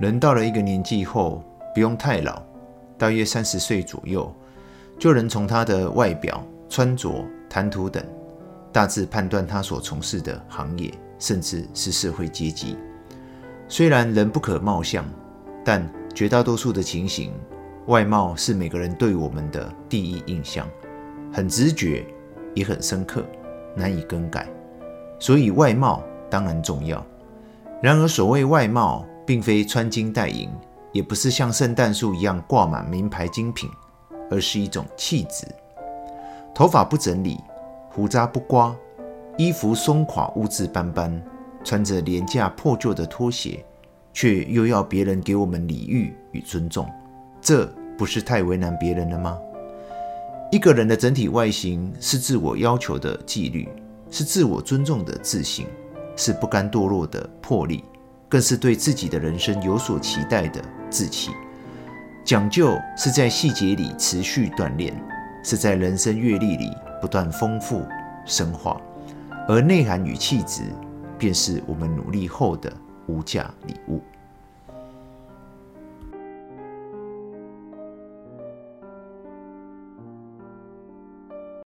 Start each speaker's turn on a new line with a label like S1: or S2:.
S1: 人到了一个年纪后，不用太老，大约三十岁左右，就能从他的外表、穿着、谈吐等，大致判断他所从事的行业，甚至是社会阶级。虽然人不可貌相，但绝大多数的情形，外貌是每个人对我们的第一印象，很直觉，也很深刻，难以更改。所以外貌当然重要。然而，所谓外貌，并非穿金戴银，也不是像圣诞树一样挂满名牌精品，而是一种气质。头发不整理，胡渣不刮，衣服松垮污渍斑斑，穿着廉价破旧的拖鞋，却又要别人给我们礼遇与尊重，这不是太为难别人了吗？一个人的整体外形是自我要求的纪律，是自我尊重的自信，是不甘堕落的魄力，更是对自己的人生有所期待的志气。讲究是在细节里持续锻炼，是在人生阅历里不断丰富深化，而内涵与气质，便是我们努力后的无价礼物。